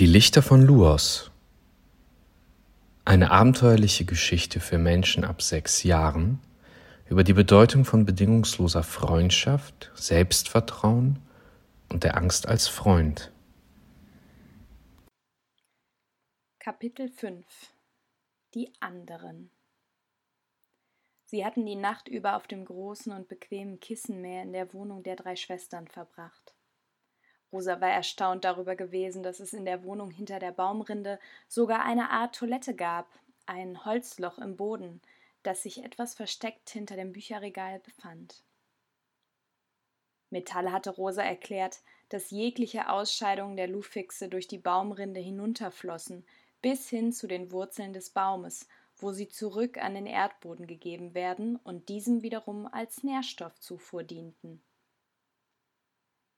Die Lichter von Luos. Eine abenteuerliche Geschichte für Menschen ab sechs Jahren über die Bedeutung von bedingungsloser Freundschaft, Selbstvertrauen und der Angst als Freund. Kapitel 5 Die anderen Sie hatten die Nacht über auf dem großen und bequemen Kissenmeer in der Wohnung der drei Schwestern verbracht. Rosa war erstaunt darüber gewesen, dass es in der Wohnung hinter der Baumrinde sogar eine Art Toilette gab, ein Holzloch im Boden, das sich etwas versteckt hinter dem Bücherregal befand. Metall hatte Rosa erklärt, dass jegliche Ausscheidungen der Lufixe durch die Baumrinde hinunterflossen, bis hin zu den Wurzeln des Baumes, wo sie zurück an den Erdboden gegeben werden und diesem wiederum als Nährstoffzufuhr dienten.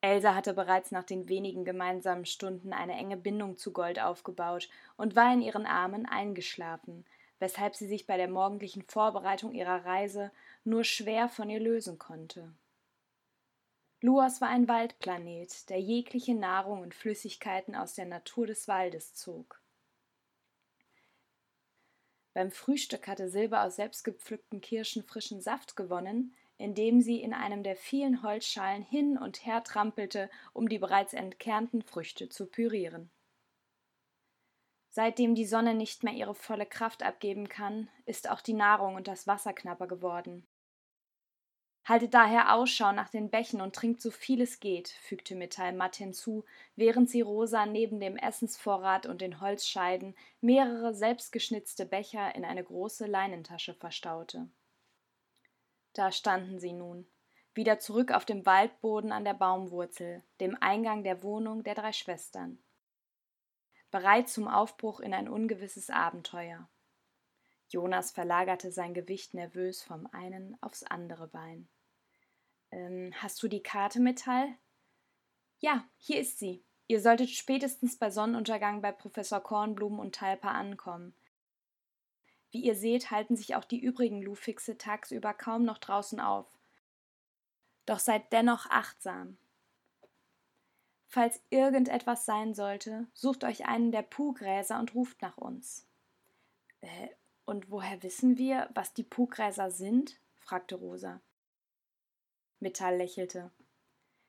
Elsa hatte bereits nach den wenigen gemeinsamen Stunden eine enge Bindung zu Gold aufgebaut und war in ihren Armen eingeschlafen, weshalb sie sich bei der morgendlichen Vorbereitung ihrer Reise nur schwer von ihr lösen konnte. Luas war ein Waldplanet, der jegliche Nahrung und Flüssigkeiten aus der Natur des Waldes zog. Beim Frühstück hatte Silber aus selbstgepflückten Kirschen frischen Saft gewonnen, indem sie in einem der vielen Holzschalen hin und her trampelte, um die bereits entkernten Früchte zu pürieren. Seitdem die Sonne nicht mehr ihre volle Kraft abgeben kann, ist auch die Nahrung und das Wasser knapper geworden. Haltet daher Ausschau nach den Bächen und trinkt so viel es geht, fügte Metall matt hinzu, während sie Rosa neben dem Essensvorrat und den Holzscheiden mehrere selbstgeschnitzte Becher in eine große Leinentasche verstaute. Da standen sie nun, wieder zurück auf dem Waldboden an der Baumwurzel, dem Eingang der Wohnung der drei Schwestern. Bereit zum Aufbruch in ein ungewisses Abenteuer. Jonas verlagerte sein Gewicht nervös vom einen aufs andere Bein. Ähm, hast du die Karte, Metall? Ja, hier ist sie. Ihr solltet spätestens bei Sonnenuntergang bei Professor Kornblumen und Talpa ankommen. Wie ihr seht, halten sich auch die übrigen Lufixe tagsüber kaum noch draußen auf. Doch seid dennoch achtsam. Falls irgendetwas sein sollte, sucht euch einen der Puhgräser und ruft nach uns. Äh, und woher wissen wir, was die Puhgräser sind? fragte Rosa. Metall lächelte.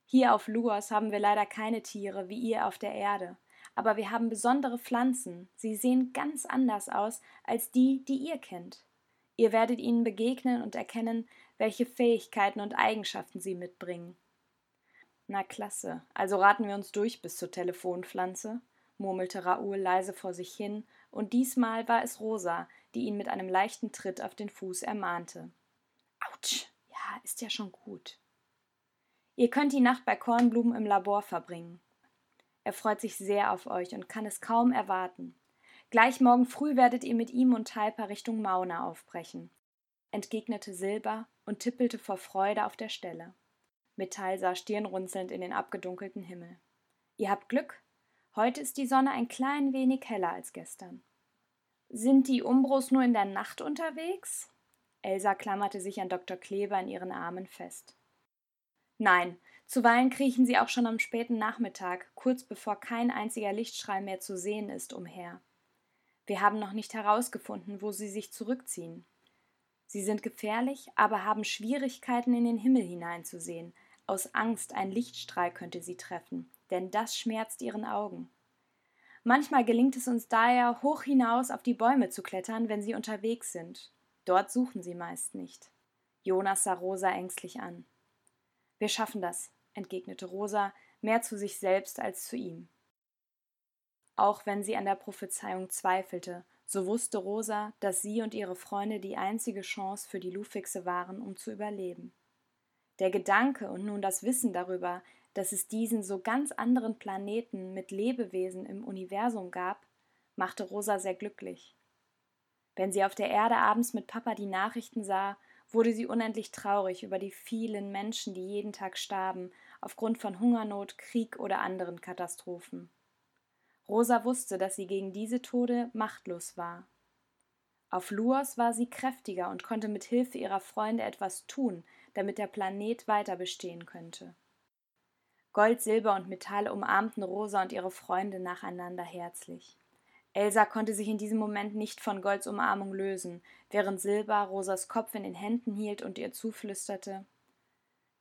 Hier auf Luos haben wir leider keine Tiere wie ihr auf der Erde aber wir haben besondere Pflanzen. Sie sehen ganz anders aus als die, die ihr kennt. Ihr werdet ihnen begegnen und erkennen, welche Fähigkeiten und Eigenschaften sie mitbringen. Na klasse, also raten wir uns durch bis zur Telefonpflanze, murmelte Raoul leise vor sich hin, und diesmal war es Rosa, die ihn mit einem leichten Tritt auf den Fuß ermahnte. Autsch, ja, ist ja schon gut. Ihr könnt die Nacht bei Kornblumen im Labor verbringen. Er freut sich sehr auf euch und kann es kaum erwarten. Gleich morgen früh werdet ihr mit ihm und Talpa Richtung Mauna aufbrechen, entgegnete Silber und tippelte vor Freude auf der Stelle. Metall sah stirnrunzelnd in den abgedunkelten Himmel. Ihr habt Glück. Heute ist die Sonne ein klein wenig heller als gestern. Sind die Umbros nur in der Nacht unterwegs? Elsa klammerte sich an Dr. Kleber in ihren Armen fest. Nein, Zuweilen kriechen sie auch schon am späten Nachmittag, kurz bevor kein einziger Lichtstrahl mehr zu sehen ist, umher. Wir haben noch nicht herausgefunden, wo sie sich zurückziehen. Sie sind gefährlich, aber haben Schwierigkeiten, in den Himmel hineinzusehen. Aus Angst, ein Lichtstrahl könnte sie treffen, denn das schmerzt ihren Augen. Manchmal gelingt es uns daher, hoch hinaus auf die Bäume zu klettern, wenn sie unterwegs sind. Dort suchen sie meist nicht. Jonas sah Rosa ängstlich an. Wir schaffen das, entgegnete Rosa, mehr zu sich selbst als zu ihm. Auch wenn sie an der Prophezeiung zweifelte, so wusste Rosa, dass sie und ihre Freunde die einzige Chance für die Lufixe waren, um zu überleben. Der Gedanke und nun das Wissen darüber, dass es diesen so ganz anderen Planeten mit Lebewesen im Universum gab, machte Rosa sehr glücklich. Wenn sie auf der Erde abends mit Papa die Nachrichten sah, wurde sie unendlich traurig über die vielen Menschen, die jeden Tag starben, aufgrund von Hungernot, Krieg oder anderen Katastrophen. Rosa wusste, dass sie gegen diese Tode machtlos war. Auf Luos war sie kräftiger und konnte mit Hilfe ihrer Freunde etwas tun, damit der Planet weiter bestehen könnte. Gold, Silber und Metall umarmten Rosa und ihre Freunde nacheinander herzlich. Elsa konnte sich in diesem Moment nicht von Golds Umarmung lösen, während Silber Rosas Kopf in den Händen hielt und ihr zuflüsterte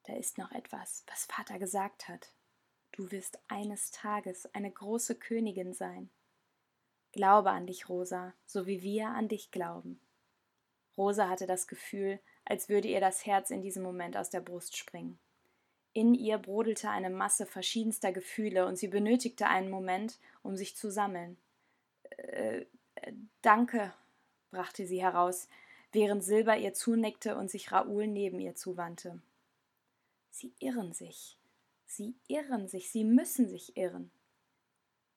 Da ist noch etwas, was Vater gesagt hat. Du wirst eines Tages eine große Königin sein. Glaube an dich, Rosa, so wie wir an dich glauben. Rosa hatte das Gefühl, als würde ihr das Herz in diesem Moment aus der Brust springen. In ihr brodelte eine Masse verschiedenster Gefühle und sie benötigte einen Moment, um sich zu sammeln. Äh, äh, danke, brachte sie heraus, während Silber ihr zunickte und sich Raoul neben ihr zuwandte. Sie irren sich. Sie irren sich, sie müssen sich irren.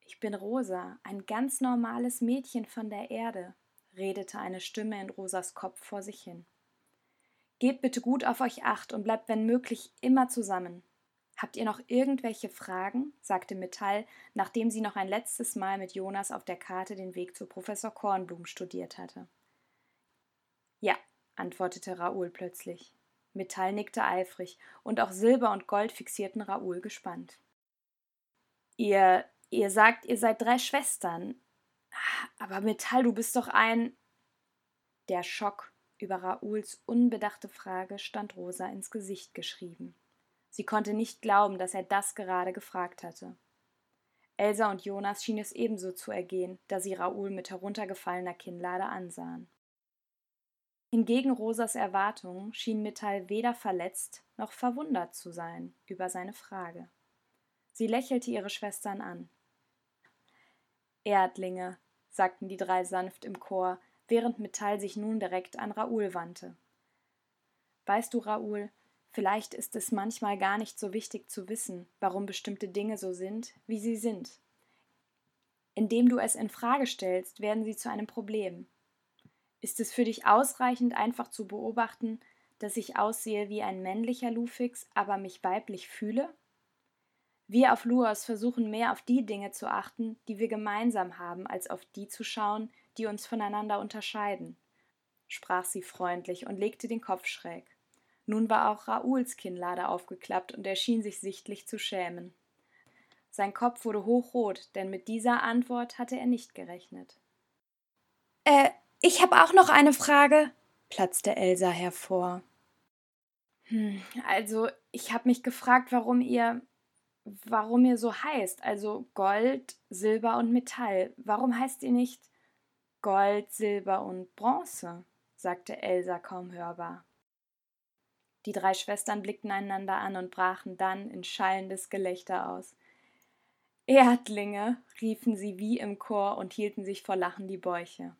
Ich bin Rosa, ein ganz normales Mädchen von der Erde, redete eine Stimme in Rosas Kopf vor sich hin. Gebt bitte gut auf euch acht und bleibt, wenn möglich, immer zusammen. Habt ihr noch irgendwelche Fragen? sagte Metall, nachdem sie noch ein letztes Mal mit Jonas auf der Karte den Weg zu Professor Kornblum studiert hatte. Ja, antwortete Raoul plötzlich. Metall nickte eifrig, und auch Silber und Gold fixierten Raoul gespannt. Ihr Ihr sagt, ihr seid drei Schwestern. Aber Metall, du bist doch ein. Der Schock über Raouls unbedachte Frage stand Rosa ins Gesicht geschrieben. Sie konnte nicht glauben, dass er das gerade gefragt hatte. Elsa und Jonas schien es ebenso zu ergehen, da sie Raoul mit heruntergefallener Kinnlade ansahen. Hingegen Rosas Erwartung schien Metall weder verletzt noch verwundert zu sein über seine Frage. Sie lächelte ihre Schwestern an. Erdlinge, sagten die drei sanft im Chor, während Metall sich nun direkt an Raoul wandte. Weißt du, Raoul, vielleicht ist es manchmal gar nicht so wichtig zu wissen, warum bestimmte Dinge so sind, wie sie sind. Indem du es in Frage stellst, werden sie zu einem Problem. Ist es für dich ausreichend, einfach zu beobachten, dass ich aussehe wie ein männlicher Lufix, aber mich weiblich fühle? Wir auf Luos versuchen mehr auf die Dinge zu achten, die wir gemeinsam haben, als auf die zu schauen, die uns voneinander unterscheiden, sprach sie freundlich und legte den Kopf schräg. Nun war auch Raouls Kinnlade aufgeklappt und er schien sich sichtlich zu schämen. Sein Kopf wurde hochrot, denn mit dieser Antwort hatte er nicht gerechnet. Äh, ich habe auch noch eine Frage, platzte Elsa hervor. Hm, also, ich habe mich gefragt, warum ihr warum ihr so heißt. Also Gold, Silber und Metall. Warum heißt ihr nicht Gold, Silber und Bronze? sagte Elsa kaum hörbar. Die drei Schwestern blickten einander an und brachen dann in schallendes Gelächter aus. Erdlinge, riefen sie wie im Chor und hielten sich vor Lachen die Bäuche.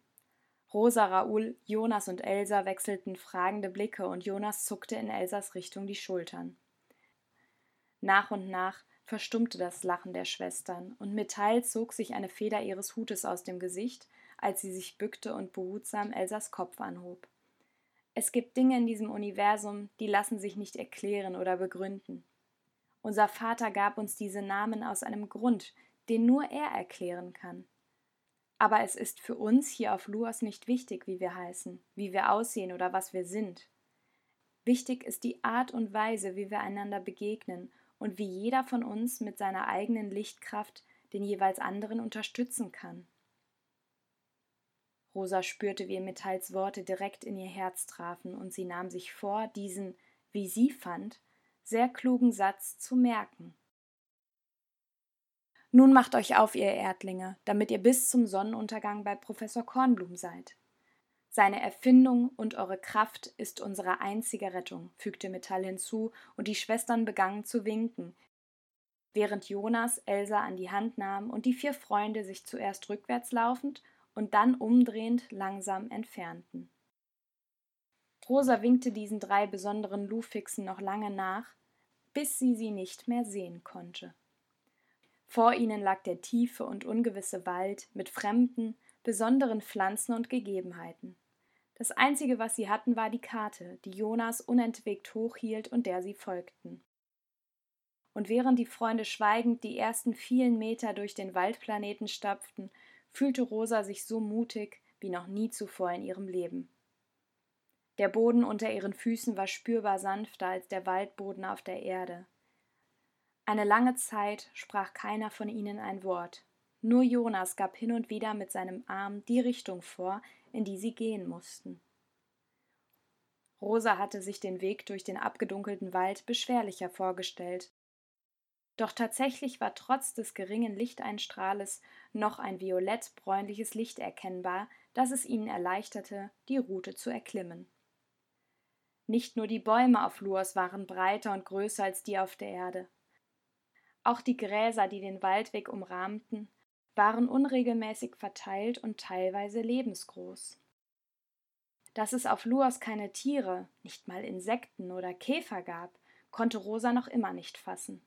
Rosa, Raoul, Jonas und Elsa wechselten fragende Blicke und Jonas zuckte in Elsas Richtung die Schultern. Nach und nach verstummte das Lachen der Schwestern, und Metall zog sich eine Feder ihres Hutes aus dem Gesicht, als sie sich bückte und behutsam Elsas Kopf anhob. Es gibt Dinge in diesem Universum, die lassen sich nicht erklären oder begründen. Unser Vater gab uns diese Namen aus einem Grund, den nur er erklären kann. Aber es ist für uns hier auf Luas nicht wichtig, wie wir heißen, wie wir aussehen oder was wir sind. Wichtig ist die Art und Weise, wie wir einander begegnen und wie jeder von uns mit seiner eigenen Lichtkraft den jeweils anderen unterstützen kann. Rosa spürte, wie Metalls Worte direkt in ihr Herz trafen, und sie nahm sich vor, diesen, wie sie fand, sehr klugen Satz zu merken. Nun macht euch auf, ihr Erdlinge, damit ihr bis zum Sonnenuntergang bei Professor Kornblum seid. Seine Erfindung und eure Kraft ist unsere einzige Rettung, fügte Metall hinzu, und die Schwestern begannen zu winken, während Jonas Elsa an die Hand nahm und die vier Freunde sich zuerst rückwärts laufend und dann umdrehend langsam entfernten. Rosa winkte diesen drei besonderen Lufixen noch lange nach, bis sie sie nicht mehr sehen konnte. Vor ihnen lag der tiefe und ungewisse Wald mit fremden, besonderen Pflanzen und Gegebenheiten. Das Einzige, was sie hatten, war die Karte, die Jonas unentwegt hochhielt und der sie folgten. Und während die Freunde schweigend die ersten vielen Meter durch den Waldplaneten stapften, fühlte Rosa sich so mutig wie noch nie zuvor in ihrem Leben. Der Boden unter ihren Füßen war spürbar sanfter als der Waldboden auf der Erde. Eine lange Zeit sprach keiner von ihnen ein Wort. Nur Jonas gab hin und wieder mit seinem Arm die Richtung vor, in die sie gehen mussten. Rosa hatte sich den Weg durch den abgedunkelten Wald beschwerlicher vorgestellt. Doch tatsächlich war trotz des geringen Lichteinstrahles noch ein violett-bräunliches Licht erkennbar, das es ihnen erleichterte, die Route zu erklimmen. Nicht nur die Bäume auf Luos waren breiter und größer als die auf der Erde. Auch die Gräser, die den Waldweg umrahmten, waren unregelmäßig verteilt und teilweise lebensgroß. Dass es auf Luos keine Tiere, nicht mal Insekten oder Käfer gab, konnte Rosa noch immer nicht fassen.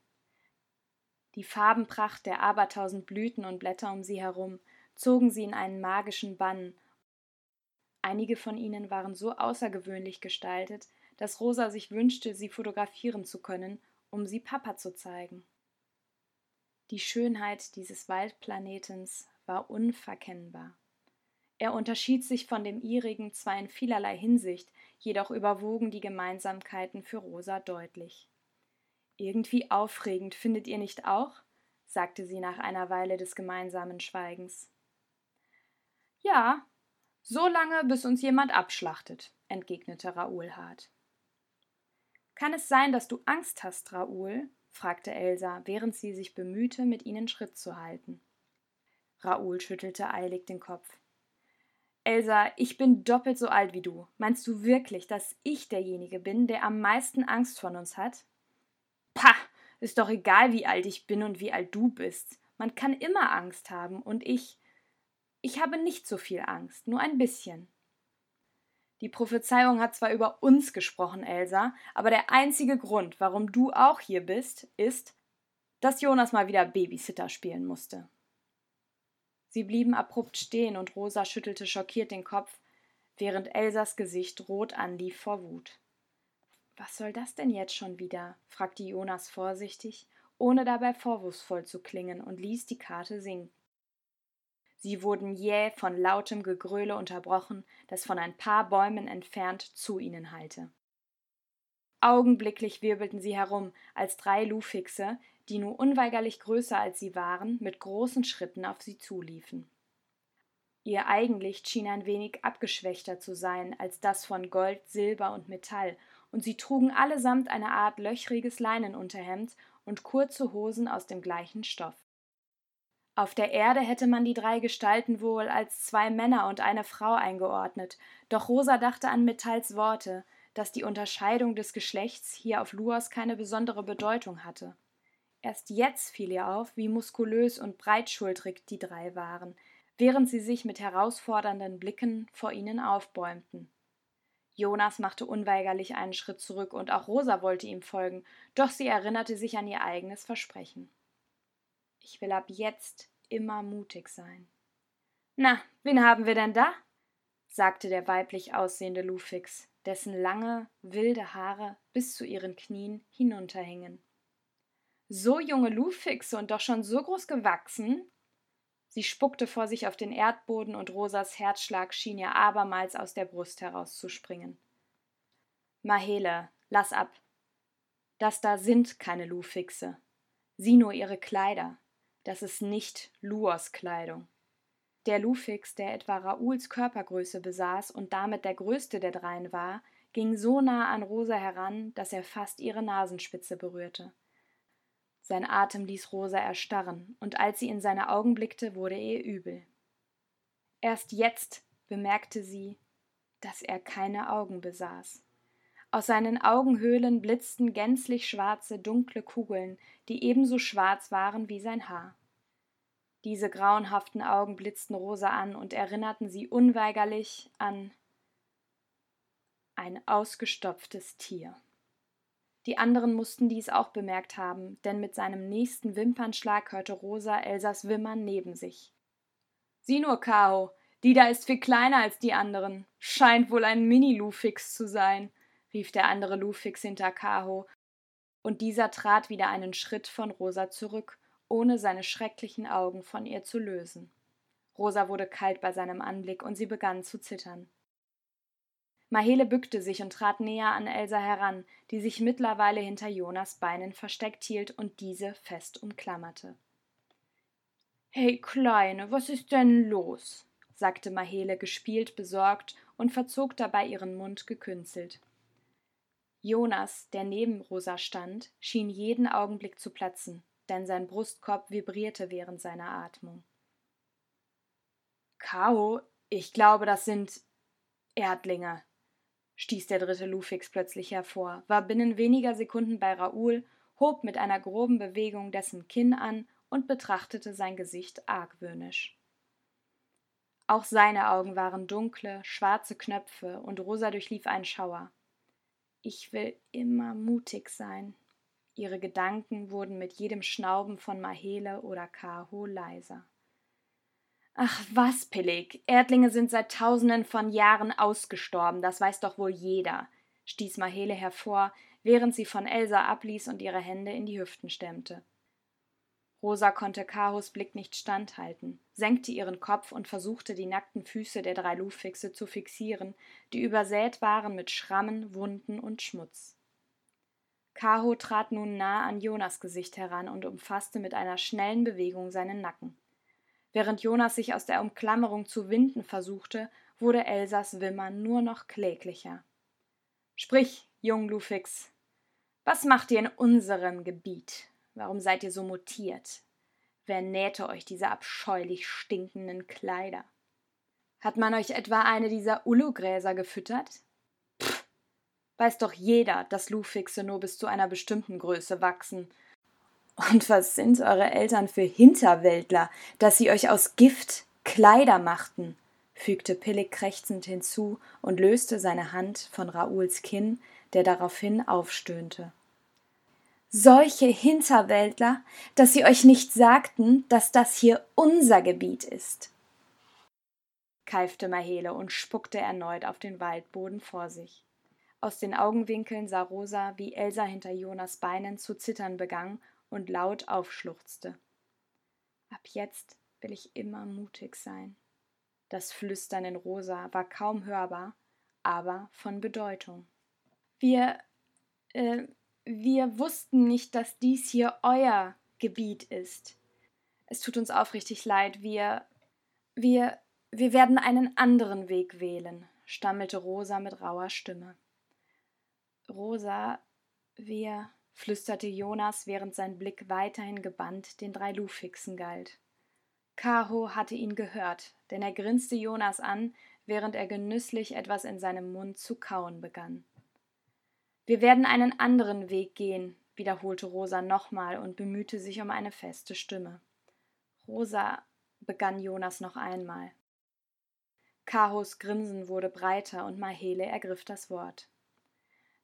Die Farbenpracht der abertausend Blüten und Blätter um sie herum zogen sie in einen magischen Bann. Einige von ihnen waren so außergewöhnlich gestaltet, dass Rosa sich wünschte, sie fotografieren zu können, um sie Papa zu zeigen. Die Schönheit dieses Waldplanetens war unverkennbar. Er unterschied sich von dem ihrigen zwar in vielerlei Hinsicht, jedoch überwogen die Gemeinsamkeiten für Rosa deutlich. Irgendwie aufregend, findet ihr nicht auch? sagte sie nach einer Weile des gemeinsamen Schweigens. Ja, so lange, bis uns jemand abschlachtet, entgegnete Raoul hart. Kann es sein, dass du Angst hast, Raoul? Fragte Elsa, während sie sich bemühte, mit ihnen Schritt zu halten. Raoul schüttelte eilig den Kopf. Elsa, ich bin doppelt so alt wie du. Meinst du wirklich, dass ich derjenige bin, der am meisten Angst von uns hat? Pah, ist doch egal, wie alt ich bin und wie alt du bist. Man kann immer Angst haben, und ich. Ich habe nicht so viel Angst, nur ein bisschen. Die Prophezeiung hat zwar über uns gesprochen, Elsa, aber der einzige Grund, warum du auch hier bist, ist, dass Jonas mal wieder Babysitter spielen musste. Sie blieben abrupt stehen und Rosa schüttelte schockiert den Kopf, während Elsas Gesicht rot anlief vor Wut. Was soll das denn jetzt schon wieder? fragte Jonas vorsichtig, ohne dabei vorwurfsvoll zu klingen, und ließ die Karte sinken. Sie wurden jäh von lautem Gegröle unterbrochen, das von ein paar Bäumen entfernt zu ihnen hallte. Augenblicklich wirbelten sie herum, als drei Lufixe, die nur unweigerlich größer als sie waren, mit großen Schritten auf sie zuliefen. Ihr Eigenlicht schien ein wenig abgeschwächter zu sein als das von Gold, Silber und Metall, und sie trugen allesamt eine Art löchriges Leinenunterhemd und kurze Hosen aus dem gleichen Stoff. Auf der Erde hätte man die drei Gestalten wohl als zwei Männer und eine Frau eingeordnet, doch Rosa dachte an Metalls Worte, dass die Unterscheidung des Geschlechts hier auf Luas keine besondere Bedeutung hatte. Erst jetzt fiel ihr auf, wie muskulös und breitschultrig die drei waren, während sie sich mit herausfordernden Blicken vor ihnen aufbäumten. Jonas machte unweigerlich einen Schritt zurück, und auch Rosa wollte ihm folgen, doch sie erinnerte sich an ihr eigenes Versprechen. Ich will ab jetzt immer mutig sein. Na, wen haben wir denn da? sagte der weiblich aussehende Lufix, dessen lange, wilde Haare bis zu ihren Knien hinunterhingen. So junge Lufixe und doch schon so groß gewachsen? Sie spuckte vor sich auf den Erdboden und Rosas Herzschlag schien ihr abermals aus der Brust herauszuspringen. Mahele, lass ab. Das da sind keine Lufixe. Sieh nur ihre Kleider. Das ist nicht Luos Kleidung. Der Lufix, der etwa Raouls Körpergröße besaß und damit der größte der dreien war, ging so nah an Rosa heran, dass er fast ihre Nasenspitze berührte. Sein Atem ließ Rosa erstarren, und als sie in seine Augen blickte, wurde ihr übel. Erst jetzt bemerkte sie, dass er keine Augen besaß. Aus seinen Augenhöhlen blitzten gänzlich schwarze, dunkle Kugeln, die ebenso schwarz waren wie sein Haar. Diese grauenhaften Augen blitzten Rosa an und erinnerten sie unweigerlich an ein ausgestopftes Tier. Die anderen mussten dies auch bemerkt haben, denn mit seinem nächsten Wimpernschlag hörte Rosa Elsas Wimmern neben sich. Sieh nur, Kao, die da ist viel kleiner als die anderen. Scheint wohl ein Mini-Lufix zu sein, rief der andere Lufix hinter Kaho, und dieser trat wieder einen Schritt von Rosa zurück, ohne seine schrecklichen Augen von ihr zu lösen. Rosa wurde kalt bei seinem Anblick und sie begann zu zittern. Mahele bückte sich und trat näher an Elsa heran, die sich mittlerweile hinter Jonas Beinen versteckt hielt und diese fest umklammerte. Hey, Kleine, was ist denn los? sagte Mahele gespielt besorgt und verzog dabei ihren Mund gekünstelt. Jonas, der neben Rosa stand, schien jeden Augenblick zu platzen, denn sein Brustkorb vibrierte während seiner Atmung. Kao, ich glaube, das sind Erdlinge, stieß der dritte Lufix plötzlich hervor, war binnen weniger Sekunden bei Raoul, hob mit einer groben Bewegung dessen Kinn an und betrachtete sein Gesicht argwöhnisch. Auch seine Augen waren dunkle, schwarze Knöpfe, und Rosa durchlief ein Schauer. Ich will immer mutig sein. Ihre Gedanken wurden mit jedem Schnauben von Mahele oder Kaho leiser. Ach was, Pillig, Erdlinge sind seit tausenden von Jahren ausgestorben, das weiß doch wohl jeder, stieß Mahele hervor, während sie von Elsa abließ und ihre Hände in die Hüften stemmte. Rosa konnte Kahos Blick nicht standhalten, senkte ihren Kopf und versuchte, die nackten Füße der drei Lufixe zu fixieren, die übersät waren mit Schrammen, Wunden und Schmutz. Kaho trat nun nah an Jonas Gesicht heran und umfasste mit einer schnellen Bewegung seinen Nacken. Während Jonas sich aus der Umklammerung zu winden versuchte, wurde Elsas Wimmern nur noch kläglicher. Sprich, Jung Lufix, was macht ihr in unserem Gebiet? Warum seid ihr so mutiert? Wer nähte euch diese abscheulich stinkenden Kleider? Hat man euch etwa eine dieser Ulugräser gefüttert? Weiß doch jeder, dass Lufixe nur bis zu einer bestimmten Größe wachsen und was sind eure Eltern für Hinterwäldler, dass sie euch aus Gift Kleider machten? fügte Pillig krächzend hinzu und löste seine Hand von Raouls Kinn, der daraufhin aufstöhnte. Solche Hinterwäldler, dass sie euch nicht sagten, dass das hier unser Gebiet ist, keifte Mahele und spuckte erneut auf den Waldboden vor sich. Aus den Augenwinkeln sah Rosa, wie Elsa hinter Jonas Beinen zu zittern begann und laut aufschluchzte. Ab jetzt will ich immer mutig sein. Das Flüstern in Rosa war kaum hörbar, aber von Bedeutung. Wir, äh, wir wussten nicht, dass dies hier euer Gebiet ist. Es tut uns aufrichtig leid, wir, wir, wir werden einen anderen Weg wählen, stammelte Rosa mit rauer Stimme. Rosa, wir, flüsterte Jonas, während sein Blick weiterhin gebannt den drei Lufixen galt. Kaho hatte ihn gehört, denn er grinste Jonas an, während er genüsslich etwas in seinem Mund zu kauen begann. Wir werden einen anderen Weg gehen, wiederholte Rosa nochmal und bemühte sich um eine feste Stimme. Rosa, begann Jonas noch einmal. Kahos Grinsen wurde breiter und Mahele ergriff das Wort.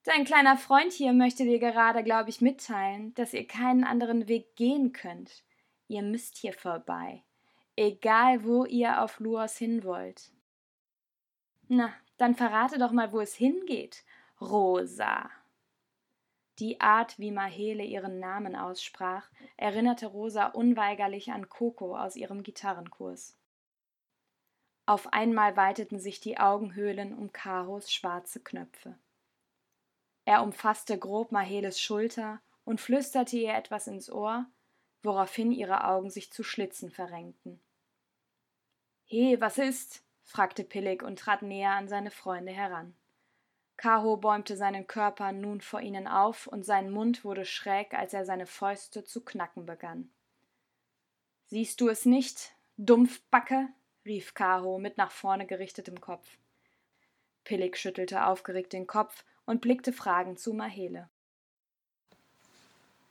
Dein kleiner Freund hier möchte dir gerade, glaube ich, mitteilen, dass ihr keinen anderen Weg gehen könnt. Ihr müsst hier vorbei, egal wo ihr auf Luos hin wollt. Na, dann verrate doch mal, wo es hingeht, Rosa. Die Art, wie Mahele ihren Namen aussprach, erinnerte Rosa unweigerlich an Coco aus ihrem Gitarrenkurs. Auf einmal weiteten sich die Augenhöhlen um Karos schwarze Knöpfe. Er umfasste grob Maheles Schulter und flüsterte ihr etwas ins Ohr, woraufhin ihre Augen sich zu Schlitzen verrenkten. He, was ist? fragte Pillig und trat näher an seine Freunde heran. Kaho bäumte seinen Körper nun vor ihnen auf und sein Mund wurde schräg, als er seine Fäuste zu knacken begann. Siehst du es nicht, Dumpfbacke? rief Kaho mit nach vorne gerichtetem Kopf. Pillig schüttelte aufgeregt den Kopf und blickte fragend zu Mahele.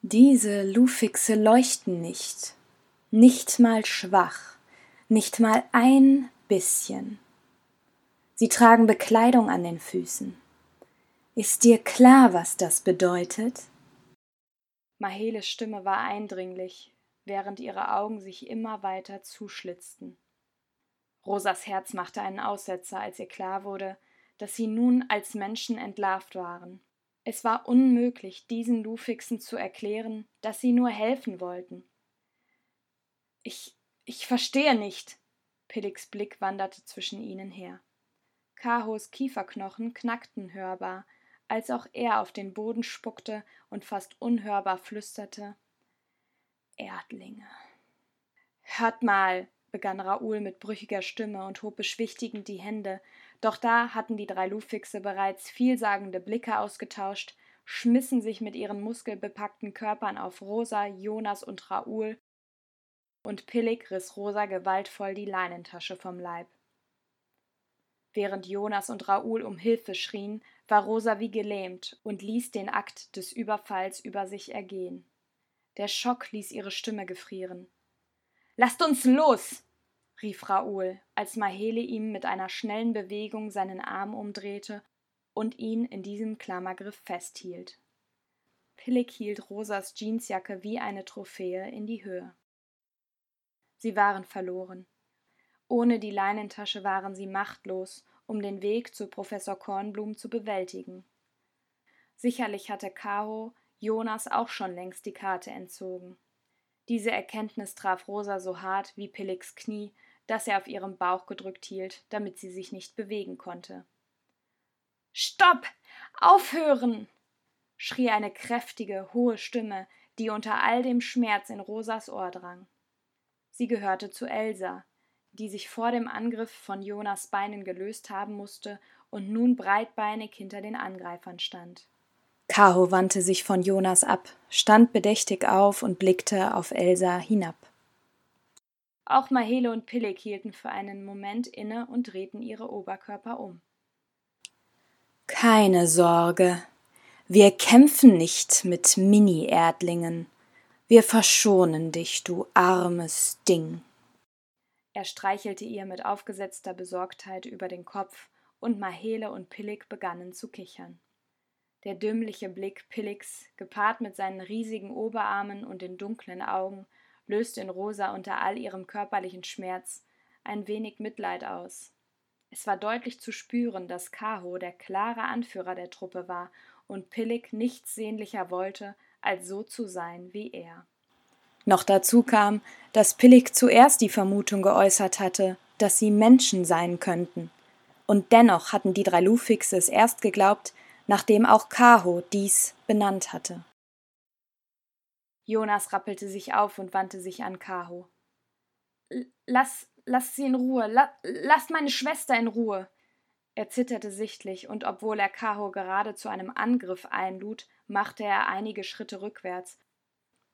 Diese Lufixe leuchten nicht, nicht mal schwach, nicht mal ein bisschen. Sie tragen Bekleidung an den Füßen. Ist dir klar, was das bedeutet? Maheles Stimme war eindringlich, während ihre Augen sich immer weiter zuschlitzten. Rosas Herz machte einen Aussetzer, als ihr klar wurde, dass sie nun als Menschen entlarvt waren. Es war unmöglich, diesen Lufixen zu erklären, dass sie nur helfen wollten. Ich, ich verstehe nicht. Pilligs Blick wanderte zwischen ihnen her. Kahos Kieferknochen knackten hörbar, als auch er auf den Boden spuckte und fast unhörbar flüsterte Erdlinge. Hört mal, begann Raoul mit brüchiger Stimme und hob beschwichtigend die Hände, doch da hatten die drei Lufixe bereits vielsagende Blicke ausgetauscht, schmissen sich mit ihren muskelbepackten Körpern auf Rosa, Jonas und Raoul, und Pillig riss Rosa gewaltvoll die Leinentasche vom Leib. Während Jonas und Raoul um Hilfe schrien, war Rosa wie gelähmt und ließ den Akt des Überfalls über sich ergehen. Der Schock ließ ihre Stimme gefrieren. Lasst uns los! Rief Raoul, als Mahele ihm mit einer schnellen Bewegung seinen Arm umdrehte und ihn in diesem Klammergriff festhielt. Pillig hielt Rosas Jeansjacke wie eine Trophäe in die Höhe. Sie waren verloren. Ohne die Leinentasche waren sie machtlos, um den Weg zu Professor Kornblum zu bewältigen. Sicherlich hatte Caro Jonas auch schon längst die Karte entzogen. Diese Erkenntnis traf Rosa so hart wie Pilligs Knie, das er auf ihrem Bauch gedrückt hielt, damit sie sich nicht bewegen konnte. Stopp! Aufhören! schrie eine kräftige, hohe Stimme, die unter all dem Schmerz in Rosas Ohr drang. Sie gehörte zu Elsa, die sich vor dem Angriff von Jonas Beinen gelöst haben musste und nun breitbeinig hinter den Angreifern stand. Caro wandte sich von Jonas ab, stand bedächtig auf und blickte auf Elsa hinab. Auch Mahele und Pillig hielten für einen Moment inne und drehten ihre Oberkörper um. Keine Sorge, wir kämpfen nicht mit Mini-Erdlingen. Wir verschonen dich, du armes Ding. Er streichelte ihr mit aufgesetzter Besorgtheit über den Kopf, und Mahele und Pillig begannen zu kichern. Der dümmliche Blick Pilligs, gepaart mit seinen riesigen Oberarmen und den dunklen Augen, löste in Rosa unter all ihrem körperlichen Schmerz ein wenig Mitleid aus. Es war deutlich zu spüren, dass Kaho der klare Anführer der Truppe war und Pillig nichts sehnlicher wollte, als so zu sein wie er. Noch dazu kam, dass Pillig zuerst die Vermutung geäußert hatte, dass sie Menschen sein könnten. Und dennoch hatten die drei Lufixe es erst geglaubt, nachdem auch Kaho dies benannt hatte. Jonas rappelte sich auf und wandte sich an Kaho. Lass, lass sie in Ruhe, La, lass meine Schwester in Ruhe. Er zitterte sichtlich, und obwohl er Kaho gerade zu einem Angriff einlud, machte er einige Schritte rückwärts,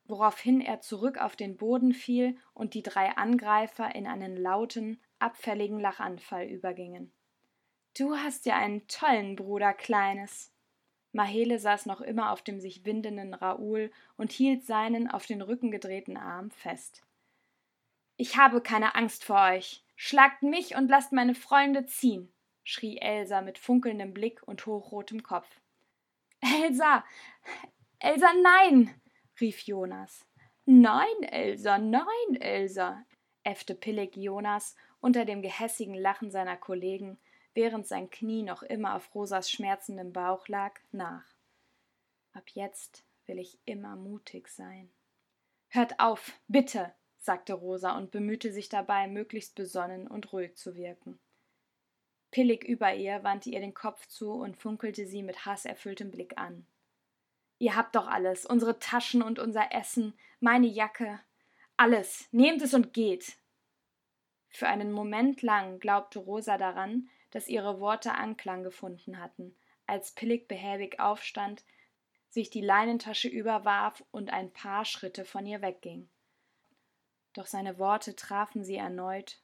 woraufhin er zurück auf den Boden fiel und die drei Angreifer in einen lauten, abfälligen Lachanfall übergingen. Du hast ja einen tollen Bruder, Kleines. Mahele saß noch immer auf dem sich windenden Raoul und hielt seinen auf den Rücken gedrehten Arm fest. Ich habe keine Angst vor euch. Schlagt mich und lasst meine Freunde ziehen, schrie Elsa mit funkelndem Blick und hochrotem Kopf. Elsa. Elsa, nein rief Jonas. Nein, Elsa, nein, Elsa, äffte Pillig Jonas unter dem gehässigen Lachen seiner Kollegen, während sein Knie noch immer auf Rosas schmerzendem Bauch lag, nach. Ab jetzt will ich immer mutig sein. Hört auf, bitte, sagte Rosa und bemühte sich dabei, möglichst besonnen und ruhig zu wirken. Pillig über ihr wandte ihr den Kopf zu und funkelte sie mit hasserfülltem Blick an. Ihr habt doch alles, unsere Taschen und unser Essen, meine Jacke, alles, nehmt es und geht. Für einen Moment lang glaubte Rosa daran, dass ihre Worte Anklang gefunden hatten, als Pillig behäbig aufstand, sich die Leinentasche überwarf und ein paar Schritte von ihr wegging. Doch seine Worte trafen sie erneut,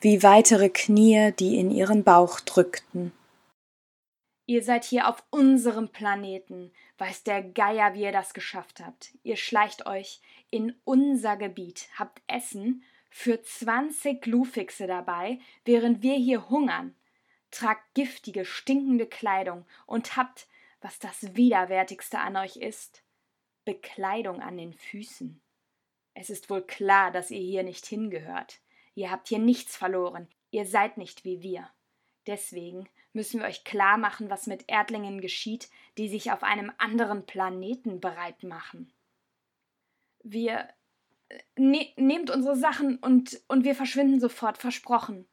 wie weitere Knie, die in ihren Bauch drückten. Ihr seid hier auf unserem Planeten. Weiß der Geier, wie ihr das geschafft habt. Ihr schleicht euch in unser Gebiet, habt Essen für 20 Lufixe dabei, während wir hier hungern. Tragt giftige, stinkende Kleidung und habt, was das Widerwärtigste an euch ist, Bekleidung an den Füßen. Es ist wohl klar, dass ihr hier nicht hingehört. Ihr habt hier nichts verloren. Ihr seid nicht wie wir. Deswegen müssen wir euch klar machen, was mit Erdlingen geschieht, die sich auf einem anderen Planeten bereit machen. Wir ne nehmt unsere Sachen und, und wir verschwinden sofort, versprochen,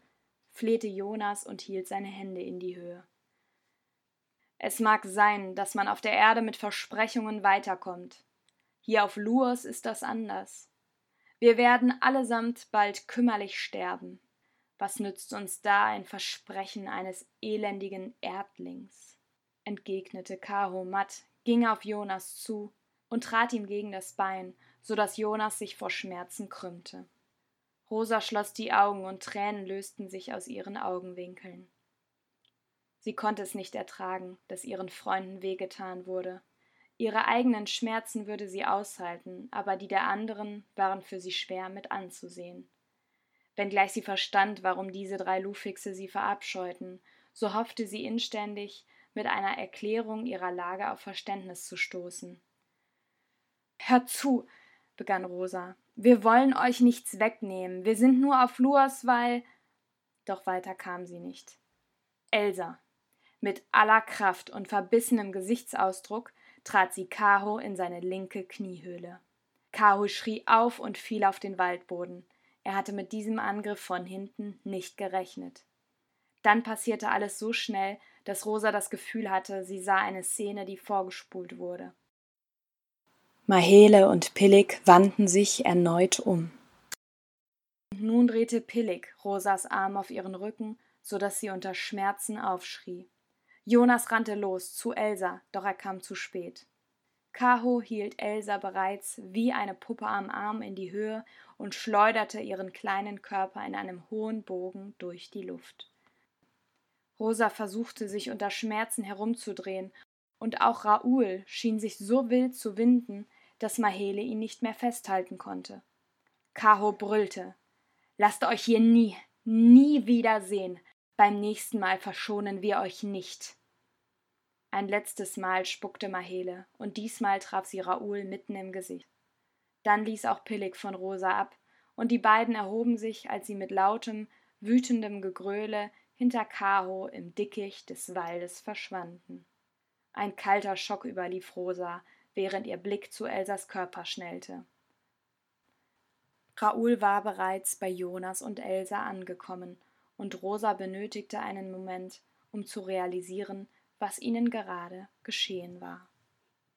flehte Jonas und hielt seine Hände in die Höhe. Es mag sein, dass man auf der Erde mit Versprechungen weiterkommt. Hier auf Luos ist das anders. Wir werden allesamt bald kümmerlich sterben. Was nützt uns da ein Versprechen eines elendigen Erdlings? entgegnete Karo matt, ging auf Jonas zu und trat ihm gegen das Bein, so dass Jonas sich vor Schmerzen krümmte. Rosa schloss die Augen und Tränen lösten sich aus ihren Augenwinkeln. Sie konnte es nicht ertragen, dass ihren Freunden wehgetan wurde. Ihre eigenen Schmerzen würde sie aushalten, aber die der anderen waren für sie schwer mit anzusehen. Wenngleich sie verstand, warum diese drei Lufixe sie verabscheuten, so hoffte sie inständig, mit einer Erklärung ihrer Lage auf Verständnis zu stoßen. Hört zu, begann Rosa. Wir wollen euch nichts wegnehmen. Wir sind nur auf Luas, weil. Doch weiter kam sie nicht. Elsa. Mit aller Kraft und verbissenem Gesichtsausdruck trat sie Kaho in seine linke Kniehöhle. Kaho schrie auf und fiel auf den Waldboden. Er hatte mit diesem Angriff von hinten nicht gerechnet. Dann passierte alles so schnell, dass Rosa das Gefühl hatte, sie sah eine Szene, die vorgespult wurde. Mahele und Pillig wandten sich erneut um. Nun drehte Pillig Rosas Arm auf ihren Rücken, so dass sie unter Schmerzen aufschrie. Jonas rannte los zu Elsa, doch er kam zu spät. Kaho hielt Elsa bereits wie eine Puppe am Arm in die Höhe und schleuderte ihren kleinen Körper in einem hohen Bogen durch die Luft. Rosa versuchte sich unter Schmerzen herumzudrehen, und auch Raoul schien sich so wild zu winden, dass Mahele ihn nicht mehr festhalten konnte. Kaho brüllte. Lasst euch hier nie, nie wiedersehen. Beim nächsten Mal verschonen wir euch nicht. Ein letztes Mal spuckte Mahele, und diesmal traf sie Raoul mitten im Gesicht. Dann ließ auch Pillig von Rosa ab, und die beiden erhoben sich, als sie mit lautem, wütendem Gegröle hinter Kaho im Dickicht des Waldes verschwanden. Ein kalter Schock überlief Rosa, während ihr Blick zu Elsas Körper schnellte. Raoul war bereits bei Jonas und Elsa angekommen, und Rosa benötigte einen Moment, um zu realisieren, was ihnen gerade geschehen war.